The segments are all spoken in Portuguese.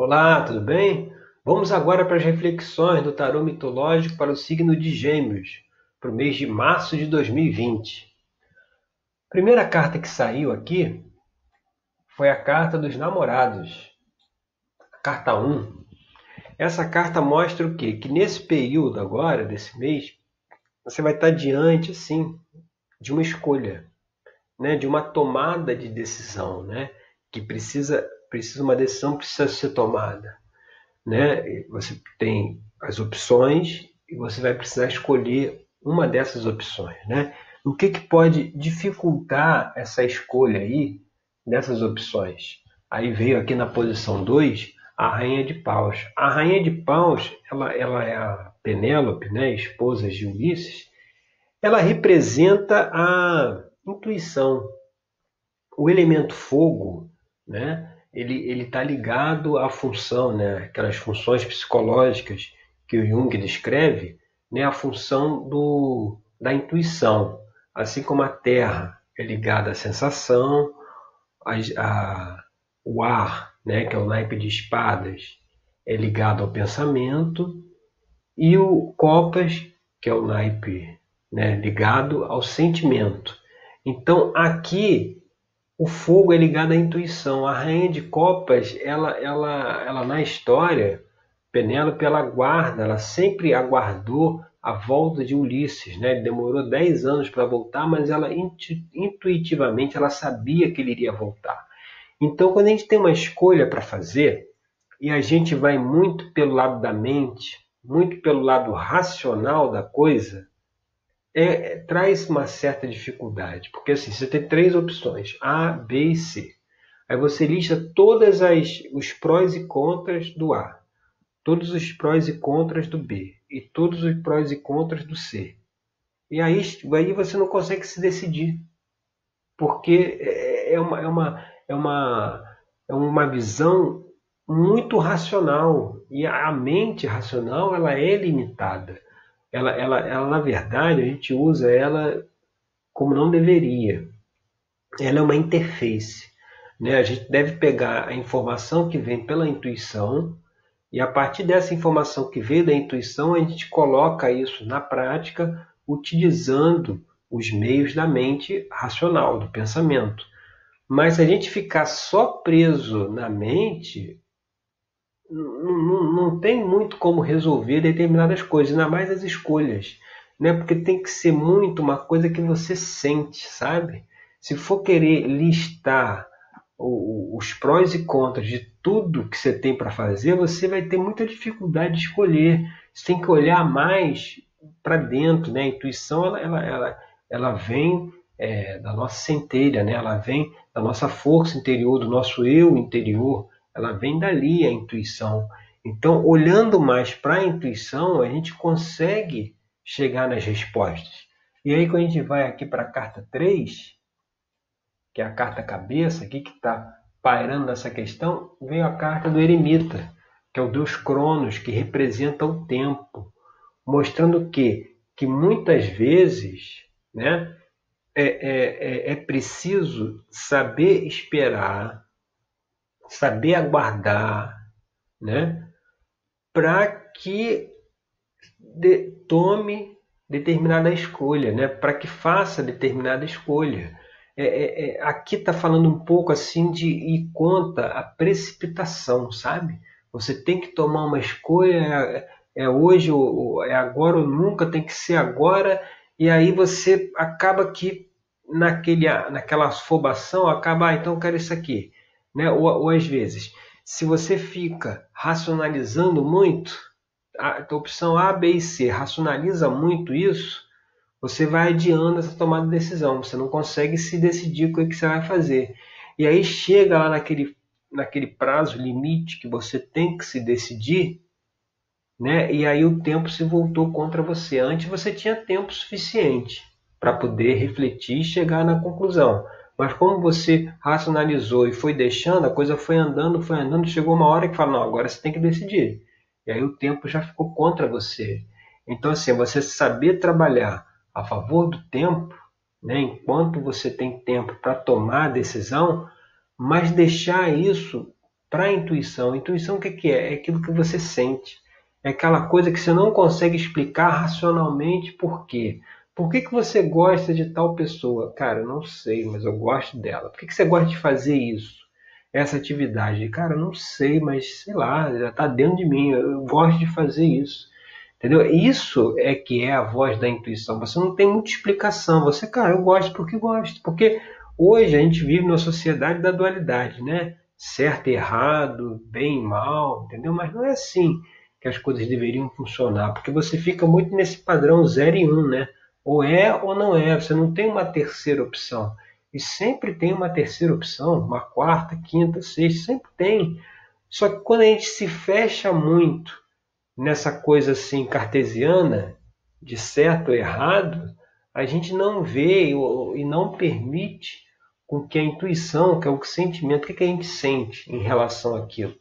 Olá, tudo bem? Vamos agora para as reflexões do tarô mitológico para o signo de Gêmeos, para o mês de março de 2020. A primeira carta que saiu aqui foi a carta dos namorados, a carta 1. Essa carta mostra o quê? Que nesse período agora, desse mês, você vai estar diante, assim, de uma escolha, né? de uma tomada de decisão, né? que precisa, precisa uma decisão precisa ser tomada. Né? Você tem as opções e você vai precisar escolher uma dessas opções. Né? O que, que pode dificultar essa escolha aí dessas opções? Aí veio aqui na posição 2 a Rainha de Paus. A Rainha de Paus, ela, ela é a Penélope, né, esposa de Ulisses, ela representa a intuição. O elemento fogo né? Ele está ligado à função, né? aquelas funções psicológicas que o Jung descreve, né? a função do, da intuição. Assim como a Terra é ligada à sensação, a, a, o ar, né? que é o naipe de espadas, é ligado ao pensamento, e o Copas, que é o naipe né? ligado ao sentimento. Então, aqui o fogo é ligado à intuição. A rainha de copas, ela, ela, ela na história, Penélope, ela guarda, ela sempre aguardou a volta de Ulisses, né? Ele demorou 10 anos para voltar, mas ela intuitivamente ela sabia que ele iria voltar. Então, quando a gente tem uma escolha para fazer e a gente vai muito pelo lado da mente, muito pelo lado racional da coisa, é, traz uma certa dificuldade, porque assim, você tem três opções, A, B e C. Aí você lista todas as os prós e contras do A, todos os prós e contras do B e todos os prós e contras do C. E aí, aí você não consegue se decidir, porque é, é uma, é uma, é uma, é uma visão muito racional e a mente racional ela é limitada ela, ela, ela na verdade, a gente usa ela como não deveria. Ela é uma interface. Né? A gente deve pegar a informação que vem pela intuição e a partir dessa informação que veio da intuição, a gente coloca isso na prática utilizando os meios da mente racional, do pensamento. Mas se a gente ficar só preso na mente, não, tem muito como resolver determinadas coisas, ainda mais as escolhas, né? Porque tem que ser muito uma coisa que você sente, sabe? Se for querer listar os prós e contras de tudo que você tem para fazer, você vai ter muita dificuldade de escolher. Você tem que olhar mais para dentro, né? A intuição ela, ela, ela, ela vem é, da nossa centelha, né? Ela vem da nossa força interior, do nosso eu interior ela vem dali a intuição. Então, olhando mais para a intuição, a gente consegue chegar nas respostas. E aí, quando a gente vai aqui para a carta 3, que é a carta cabeça, aqui que está pairando nessa questão, veio a carta do eremita, que é o deus Cronos, que representa o tempo, mostrando que, que muitas vezes né, é, é, é, é preciso saber esperar saber aguardar, né? Para que de, tome determinada escolha, né? Para que faça determinada escolha. É, é, é, aqui está falando um pouco assim de ir contra a precipitação, sabe? Você tem que tomar uma escolha, é, é hoje, ou, é agora ou nunca, tem que ser agora, e aí você acaba que naquele, naquela afobação, acaba, ah, então eu quero isso aqui. Né? Ou, ou às vezes, se você fica racionalizando muito, a, a opção A, B e C racionaliza muito isso, você vai adiando essa tomada de decisão. Você não consegue se decidir o que você vai fazer. E aí chega lá naquele, naquele prazo limite que você tem que se decidir, né? E aí o tempo se voltou contra você. Antes você tinha tempo suficiente para poder refletir e chegar na conclusão. Mas como você racionalizou e foi deixando, a coisa foi andando, foi andando, chegou uma hora que fala, não, agora você tem que decidir. E aí o tempo já ficou contra você. Então, assim, você saber trabalhar a favor do tempo, né, enquanto você tem tempo para tomar a decisão, mas deixar isso para a intuição. Intuição o que, que é? É aquilo que você sente. É aquela coisa que você não consegue explicar racionalmente por quê. Por que, que você gosta de tal pessoa? Cara, não sei, mas eu gosto dela. Por que, que você gosta de fazer isso? Essa atividade? Cara, não sei, mas sei lá, já está dentro de mim. Eu gosto de fazer isso. Entendeu? Isso é que é a voz da intuição. Você não tem muita explicação. Você, cara, eu gosto porque gosto. Porque hoje a gente vive numa sociedade da dualidade, né? Certo e errado, bem e mal, entendeu? Mas não é assim que as coisas deveriam funcionar, porque você fica muito nesse padrão 0 e 1, um, né? Ou é ou não é, você não tem uma terceira opção. E sempre tem uma terceira opção, uma quarta, quinta, sexta, sempre tem. Só que quando a gente se fecha muito nessa coisa assim cartesiana, de certo ou errado, a gente não vê e não permite com que a intuição, que é o sentimento, o que, que a gente sente em relação àquilo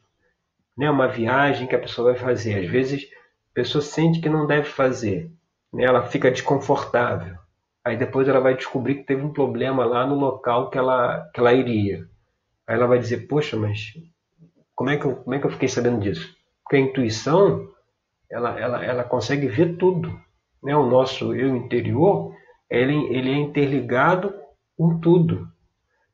né, uma viagem que a pessoa vai fazer. Às vezes a pessoa sente que não deve fazer, né, ela fica desconfortável. Aí depois ela vai descobrir que teve um problema lá no local que ela, que ela iria. Aí ela vai dizer, poxa, mas como é que eu, como é que eu fiquei sabendo disso? Porque a intuição, ela, ela, ela consegue ver tudo. Né? O nosso eu interior, ele, ele é interligado com tudo.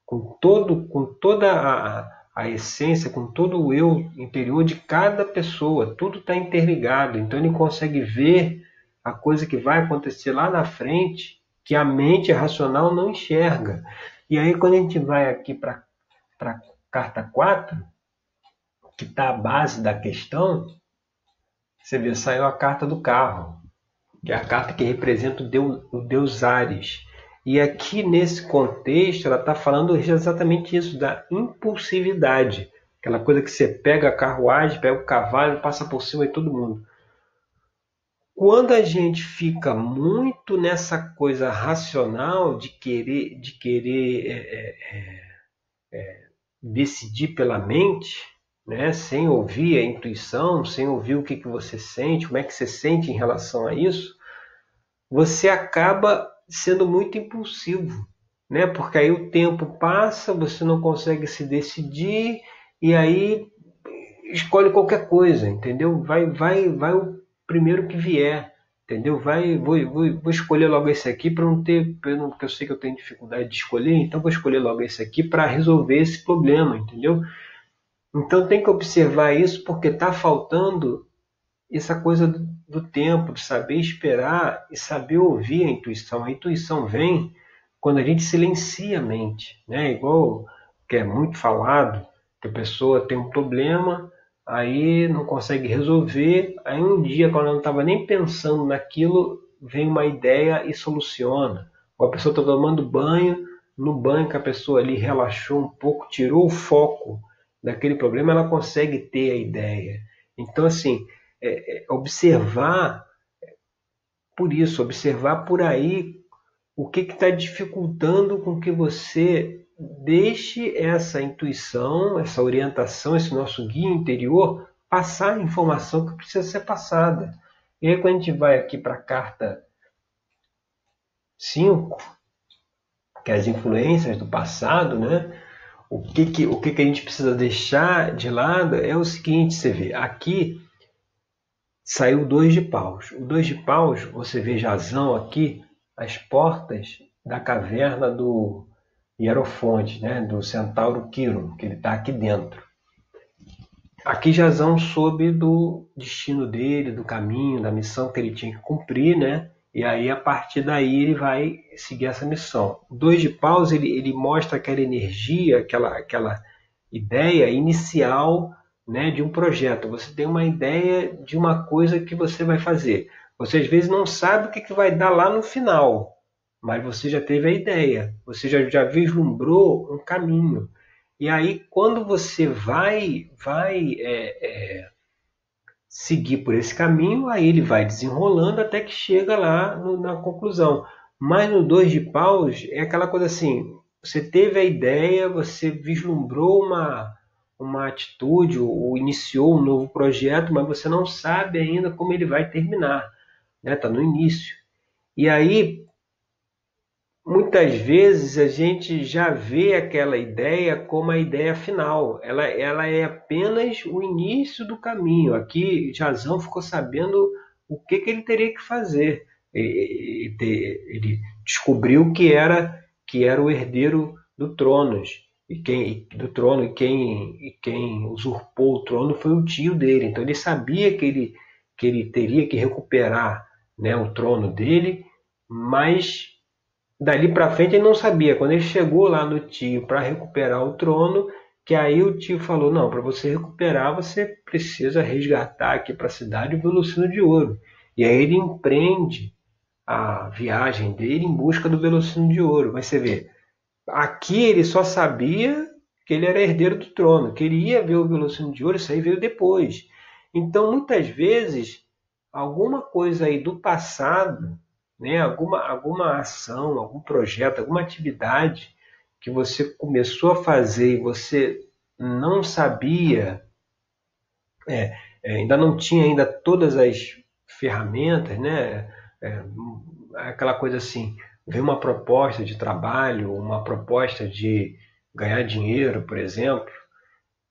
Com, todo, com toda a, a essência, com todo o eu interior de cada pessoa. Tudo está interligado. Então ele consegue ver a coisa que vai acontecer lá na frente que a mente racional não enxerga. E aí quando a gente vai aqui para a carta 4, que está a base da questão, você vê, saiu a carta do carro, que é a carta que representa o deus, o deus Ares. E aqui nesse contexto, ela está falando exatamente isso, da impulsividade. Aquela coisa que você pega a carruagem, pega o cavalo, passa por cima de todo mundo. Quando a gente fica muito nessa coisa racional de querer, de querer é, é, é, é decidir pela mente, né, sem ouvir a intuição, sem ouvir o que, que você sente, como é que você sente em relação a isso, você acaba sendo muito impulsivo, né? Porque aí o tempo passa, você não consegue se decidir e aí escolhe qualquer coisa, entendeu? Vai, vai, vai primeiro que vier, entendeu? Vai, vou, vou, vou escolher logo esse aqui para não ter, porque eu sei que eu tenho dificuldade de escolher, então vou escolher logo esse aqui para resolver esse problema, entendeu? Então tem que observar isso porque está faltando essa coisa do tempo, de saber esperar e saber ouvir a intuição. A intuição vem quando a gente silencia a mente, né? Igual que é muito falado, que a pessoa tem um problema, aí não consegue resolver, aí um dia quando ela não estava nem pensando naquilo, vem uma ideia e soluciona. Ou a pessoa está tomando banho, no banho que a pessoa ali relaxou um pouco, tirou o foco daquele problema, ela consegue ter a ideia. Então assim, é, é, observar por isso, observar por aí o que está dificultando com que você deixe essa intuição, essa orientação, esse nosso guia interior passar a informação que precisa ser passada. E aí, quando a gente vai aqui para a carta 5, que é as influências do passado, né? O que, que, o que, que a gente precisa deixar de lado é o seguinte: você vê, aqui saiu dois de paus. O dois de paus, você vê Jazão aqui, as portas da caverna do Hierofonte, né, do centauro Quiro, que ele está aqui dentro. Aqui Jazão soube do destino dele, do caminho, da missão que ele tinha que cumprir, né? E aí, a partir daí, ele vai seguir essa missão. Dois de paus, ele, ele mostra aquela energia, aquela, aquela ideia inicial né, de um projeto, você tem uma ideia de uma coisa que você vai fazer. Você às vezes não sabe o que, que vai dar lá no final, mas você já teve a ideia, você já, já vislumbrou um caminho. E aí, quando você vai, vai é, é, seguir por esse caminho, aí ele vai desenrolando até que chega lá no, na conclusão. Mas no dois de paus é aquela coisa assim: você teve a ideia, você vislumbrou uma, uma atitude ou iniciou um novo projeto, mas você não sabe ainda como ele vai terminar, né? Está no início. E aí muitas vezes a gente já vê aquela ideia como a ideia final. Ela, ela é apenas o início do caminho. Aqui, Jazão ficou sabendo o que, que ele teria que fazer. Ele, descobriu que era que era o herdeiro do trono e quem do trono e quem e quem usurpou o trono foi o tio dele. Então ele sabia que ele que ele teria que recuperar né, o trono dele, mas dali para frente ele não sabia. Quando ele chegou lá no tio para recuperar o trono, que aí o tio falou: não, para você recuperar você precisa resgatar aqui para a cidade o Velocino de Ouro. E aí ele empreende a viagem dele em busca do Velocino de Ouro. Mas você vê, aqui ele só sabia que ele era herdeiro do trono, que ele ia ver o Velocino de Ouro, isso aí veio depois. Então, muitas vezes, alguma coisa aí do passado, né, alguma, alguma ação, algum projeto, alguma atividade que você começou a fazer e você não sabia, é, é, ainda não tinha ainda todas as ferramentas, né? É, aquela coisa assim, vem uma proposta de trabalho, uma proposta de ganhar dinheiro, por exemplo,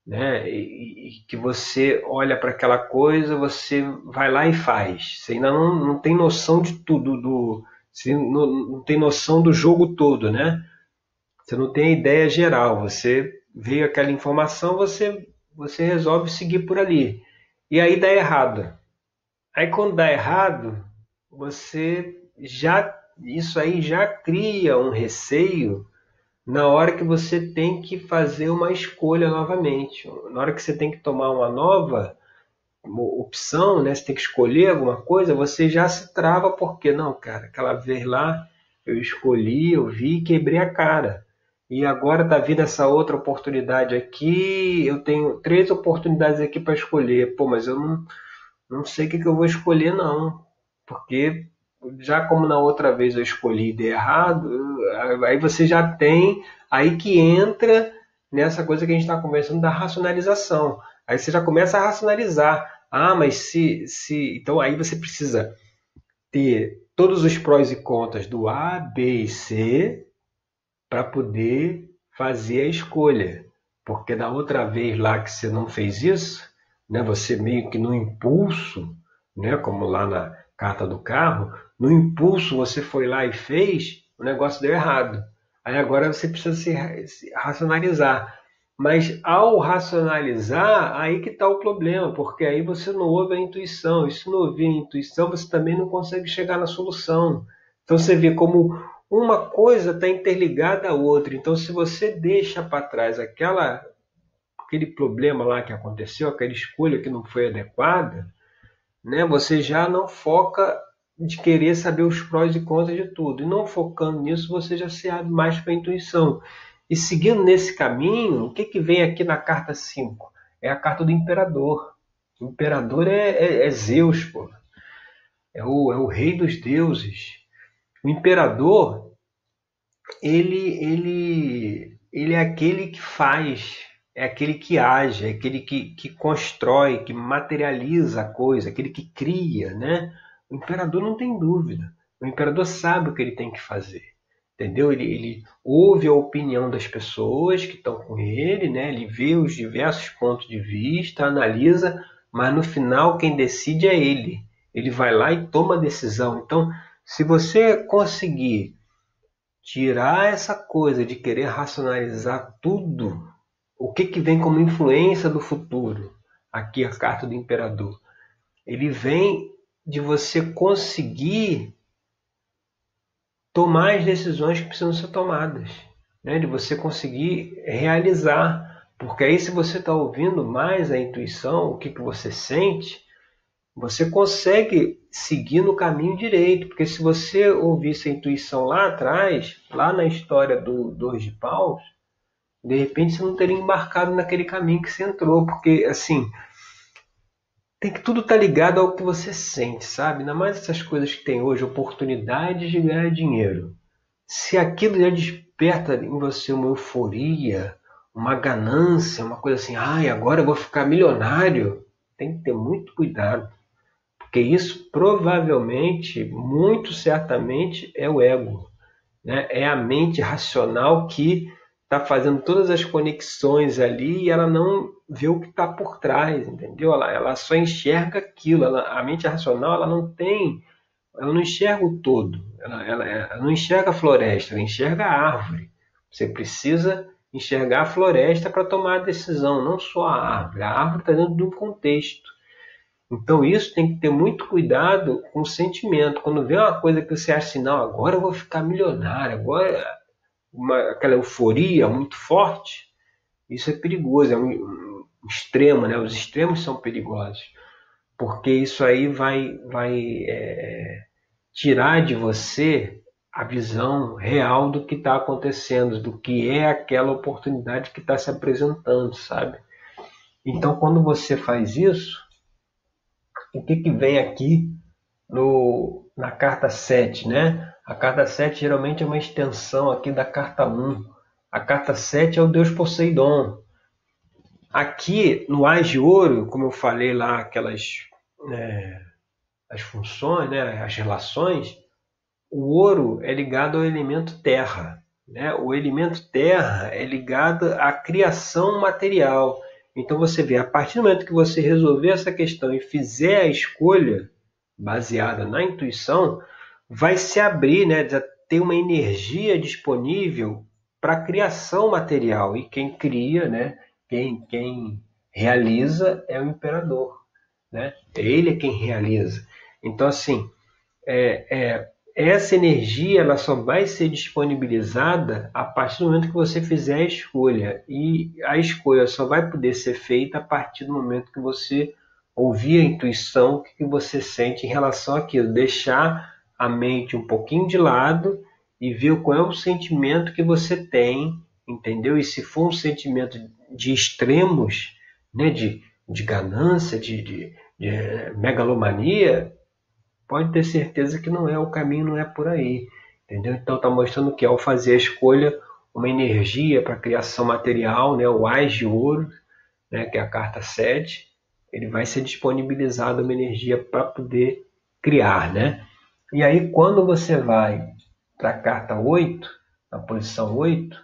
né? E, e que você olha para aquela coisa, você vai lá e faz. Você ainda não, não tem noção de tudo, do, você não, não tem noção do jogo todo, né? Você não tem a ideia geral. Você veio aquela informação, você você resolve seguir por ali. E aí dá errado. Aí quando dá errado, você já isso aí já cria um receio na hora que você tem que fazer uma escolha novamente, na hora que você tem que tomar uma nova opção, né? Você tem que escolher alguma coisa, você já se trava porque não, cara, aquela vez lá eu escolhi, eu vi e quebrei a cara. E agora tá vindo essa outra oportunidade aqui, eu tenho três oportunidades aqui para escolher. Pô, mas eu não, não sei o que, que eu vou escolher não, porque já como na outra vez eu escolhi de errado, aí você já tem, aí que entra nessa coisa que a gente está conversando da racionalização. Aí você já começa a racionalizar. Ah, mas se, se. Então aí você precisa ter todos os prós e contras do A, B e C para poder fazer a escolha. Porque da outra vez lá que você não fez isso, né, você meio que no impulso, né, como lá na carta do carro, no impulso você foi lá e fez, o negócio deu errado. Aí agora você precisa se, se racionalizar. Mas ao racionalizar, aí que está o problema, porque aí você não ouve a intuição. E se não ouvir a intuição, você também não consegue chegar na solução. Então você vê como uma coisa está interligada à outra. Então, se você deixa para trás aquela, aquele problema lá que aconteceu, aquela escolha que não foi adequada, né, você já não foca de querer saber os prós e contras de tudo. E não focando nisso, você já se abre mais para a intuição. E seguindo nesse caminho, o que, que vem aqui na carta 5? É a carta do imperador. O imperador é, é, é Zeus, pô. É o, é o rei dos deuses. O imperador, ele, ele, ele é aquele que faz, é aquele que age, é aquele que, que constrói, que materializa a coisa, aquele que cria, né? O imperador não tem dúvida. O imperador sabe o que ele tem que fazer. Entendeu? Ele, ele ouve a opinião das pessoas que estão com ele, né? ele vê os diversos pontos de vista, analisa, mas no final quem decide é ele. Ele vai lá e toma a decisão. Então, se você conseguir tirar essa coisa de querer racionalizar tudo, o que, que vem como influência do futuro? Aqui a carta do imperador. Ele vem de você conseguir tomar as decisões que precisam ser tomadas, né? de você conseguir realizar. Porque aí, se você está ouvindo mais a intuição, o que, que você sente, você consegue seguir no caminho direito. Porque se você ouvisse a intuição lá atrás, lá na história do Dois de Paus, de repente você não teria embarcado naquele caminho que você entrou. Porque, assim, tem que tudo estar tá ligado ao que você sente, sabe? Ainda mais essas coisas que tem hoje, oportunidades de ganhar dinheiro. Se aquilo já desperta em você uma euforia, uma ganância, uma coisa assim, ai, agora eu vou ficar milionário, tem que ter muito cuidado. Porque isso provavelmente, muito certamente, é o ego. Né? É a mente racional que está fazendo todas as conexões ali e ela não vê o que está por trás, entendeu? Ela, ela só enxerga aquilo. Ela, a mente racional ela não tem, ela não enxerga o todo. Ela, ela, ela não enxerga a floresta, ela enxerga a árvore. Você precisa enxergar a floresta para tomar a decisão, não só a árvore. A árvore está dentro de um contexto. Então isso tem que ter muito cuidado com o sentimento. Quando vê uma coisa que você acha assim, não, agora eu vou ficar milionário, agora uma, aquela euforia muito forte, isso é perigoso, é um, um extremo, né? Os extremos são perigosos, porque isso aí vai, vai é, tirar de você a visão real do que está acontecendo, do que é aquela oportunidade que está se apresentando, sabe? Então, quando você faz isso, o que, que vem aqui no, na carta 7, né? A carta 7 geralmente é uma extensão aqui da carta 1. A carta 7 é o Deus Poseidon. Aqui no Ás de Ouro, como eu falei lá, aquelas é, as funções, né, as relações, o ouro é ligado ao elemento terra. Né? O elemento terra é ligado à criação material. Então você vê, a partir do momento que você resolver essa questão e fizer a escolha baseada na intuição, vai se abrir, né, ter uma energia disponível para a criação material. E quem cria, né, quem, quem realiza é o imperador. Né? Ele é quem realiza. Então, assim, é, é, essa energia ela só vai ser disponibilizada a partir do momento que você fizer a escolha. E a escolha só vai poder ser feita a partir do momento que você ouvir a intuição, o que você sente em relação àquilo. Deixar a mente um pouquinho de lado e ver qual é o sentimento que você tem, entendeu? E se for um sentimento de extremos, né, de, de ganância, de, de, de megalomania, pode ter certeza que não é o caminho, não é por aí. Entendeu? Então está mostrando que ao fazer a escolha, uma energia para criação material, né, o Ás de Ouro, né, que é a carta 7, ele vai ser disponibilizado uma energia para poder criar. Né? E aí quando você vai para a carta 8, na posição 8,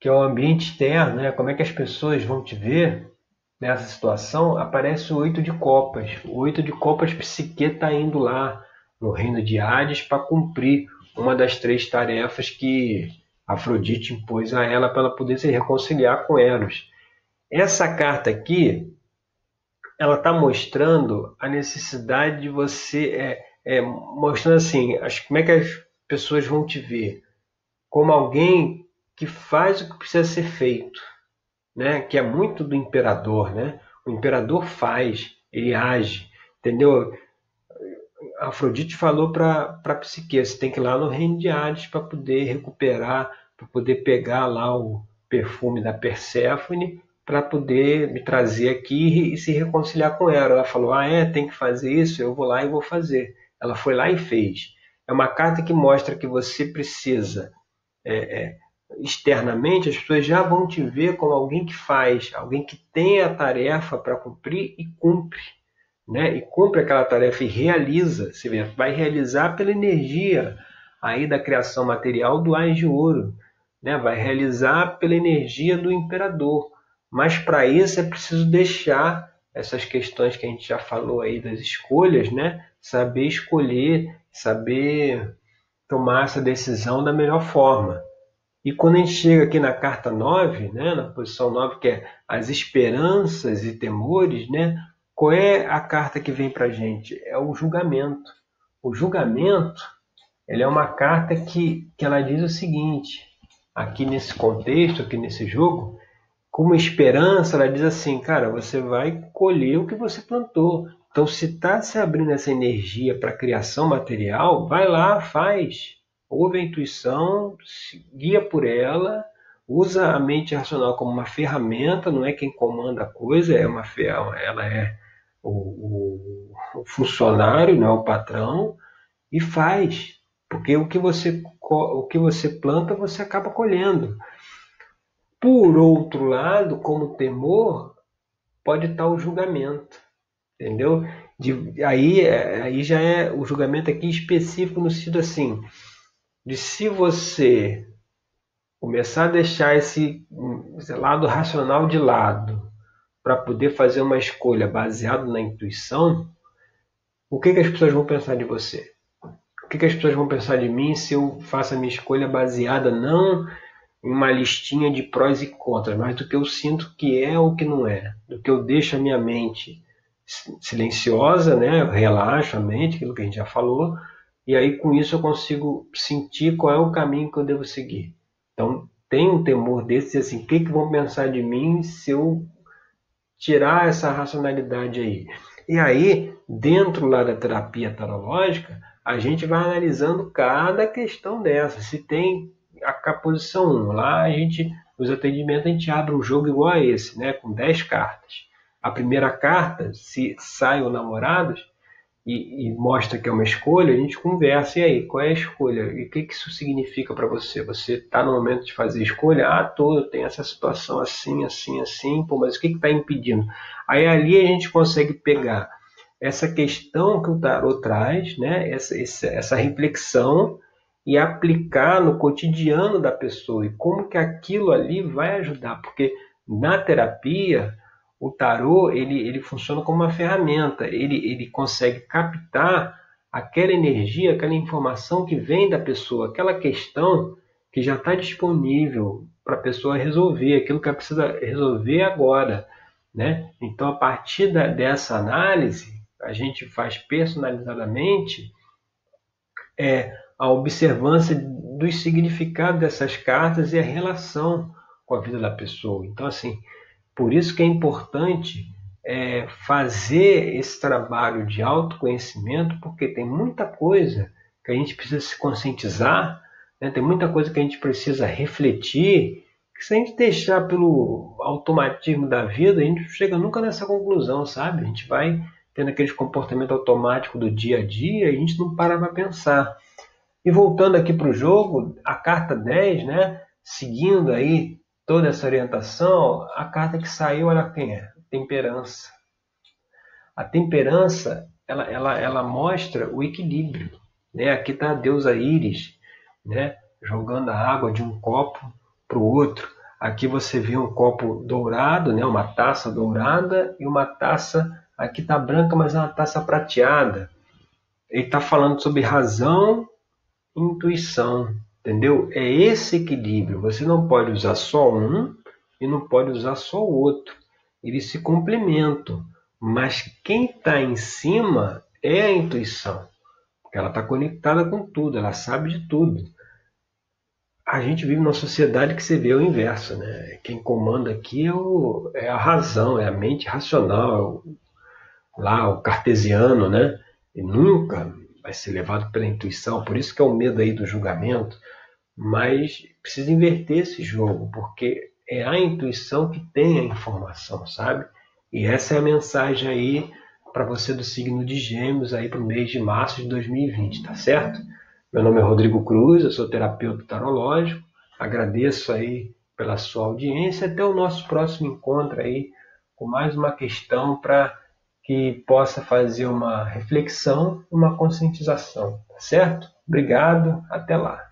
que é o ambiente externo, né, como é que as pessoas vão te ver, nessa situação, aparece o oito de copas. O oito de copas, Psique está indo lá no reino de Hades para cumprir uma das três tarefas que Afrodite impôs a ela para ela poder se reconciliar com Eros. Essa carta aqui, ela está mostrando a necessidade de você, é, é, mostrando assim, as, como é que as pessoas vão te ver como alguém que faz o que precisa ser feito né, que é muito do imperador, né? O imperador faz, ele age, entendeu? Afrodite falou para Psique, você tem que ir lá no reino de Hades para poder recuperar, para poder pegar lá o perfume da Perséfone, para poder me trazer aqui e se reconciliar com ela. Ela falou, ah é, tem que fazer isso, eu vou lá e vou fazer. Ela foi lá e fez. É uma carta que mostra que você precisa é, é, externamente, as pessoas já vão te ver como alguém que faz, alguém que tem a tarefa para cumprir e cumpre. Né? E cumpre aquela tarefa e realiza. Você vai realizar pela energia aí da criação material do Ais de Ouro. Né? Vai realizar pela energia do Imperador. Mas para isso é preciso deixar essas questões que a gente já falou aí das escolhas, né? Saber escolher, saber tomar essa decisão da melhor forma. E quando a gente chega aqui na carta 9, né, na posição 9, que é as esperanças e temores, né, qual é a carta que vem para a gente? É o julgamento. O julgamento ele é uma carta que, que ela diz o seguinte, aqui nesse contexto, aqui nesse jogo, como esperança, ela diz assim, cara, você vai colher o que você plantou. Então, se está se abrindo essa energia para criação material, vai lá, faz. Ouve a intuição, guia por ela, usa a mente racional como uma ferramenta, não é quem comanda a coisa, é uma ela é o, o, o funcionário, não é o patrão, e faz, porque o que você o que você planta você acaba colhendo. Por outro lado, como temor, pode estar o julgamento, entendeu? De, aí, aí já é o julgamento aqui específico no sentido assim, de se você começar a deixar esse, esse lado racional de lado para poder fazer uma escolha baseada na intuição, o que, que as pessoas vão pensar de você? O que, que as pessoas vão pensar de mim se eu faço a minha escolha baseada não em uma listinha de prós e contras, mas do que eu sinto que é ou que não é, do que eu deixo a minha mente silenciosa, né? Eu relaxo a mente, aquilo que a gente já falou, e aí com isso eu consigo sentir qual é o caminho que eu devo seguir. Então tem um temor desse, assim, o que, que vão pensar de mim se eu tirar essa racionalidade aí? E aí, dentro lá da terapia tarológica, a gente vai analisando cada questão dessa. Se tem a, posição 1, lá a gente, nos atendimentos, a gente abre um jogo igual a esse, né, com 10 cartas. A primeira carta, se sai o namorados, e, e, mostra que é uma escolha, a gente conversa. E aí, qual é a escolha? E o que, que isso significa para você? Você está no momento de fazer escolha? Ah, tô, eu tenho essa situação assim, assim, assim, pô, mas o que está impedindo? Aí ali a gente consegue pegar essa questão que o tarot traz, né? essa, essa, essa reflexão, e aplicar no cotidiano da pessoa e como que aquilo ali vai ajudar, porque na terapia o tarô ele, ele funciona como uma ferramenta, ele, ele consegue captar aquela energia, aquela informação que vem da pessoa, aquela questão que já está disponível para a pessoa resolver, aquilo que ela precisa resolver agora. Né? Então, a partir da, dessa análise, a gente faz personalizadamente é, a observância dos significados dessas cartas e a relação com a vida da pessoa. Então, assim, por isso que é importante é, fazer esse trabalho de autoconhecimento, porque tem muita coisa que a gente precisa se conscientizar, né? tem muita coisa que a gente precisa refletir, que se a gente deixar pelo automatismo da vida, a gente não chega nunca nessa conclusão, sabe? A gente vai tendo aquele comportamento automático do dia a dia e a gente não para para pensar. E voltando aqui para o jogo, a carta 10, né? Seguindo aí toda essa orientação, a carta que saiu, olha quem é? Temperança. A temperança, ela, ela, ela mostra o equilíbrio. Né? Aqui está a deusa Íris, né? jogando a água de um copo para o outro. Aqui você vê um copo dourado, né? uma taça dourada e uma taça, aqui está branca, mas é uma taça prateada. Ele está falando sobre razão e intuição. Entendeu? É esse equilíbrio. Você não pode usar só um e não pode usar só o outro. Eles se complementam. Mas quem está em cima é a intuição. Porque ela está conectada com tudo, ela sabe de tudo. A gente vive numa sociedade que você vê o inverso. Né? Quem comanda aqui é, o, é a razão, é a mente racional, é o, lá o cartesiano, né? E nunca vai ser levado pela intuição, por isso que é o medo aí do julgamento, mas precisa inverter esse jogo, porque é a intuição que tem a informação, sabe? E essa é a mensagem aí para você do signo de Gêmeos aí para o mês de março de 2020, tá certo? Meu nome é Rodrigo Cruz, eu sou terapeuta tarológico. Agradeço aí pela sua audiência. Até o nosso próximo encontro aí com mais uma questão para que possa fazer uma reflexão, uma conscientização, tá certo? Obrigado, até lá.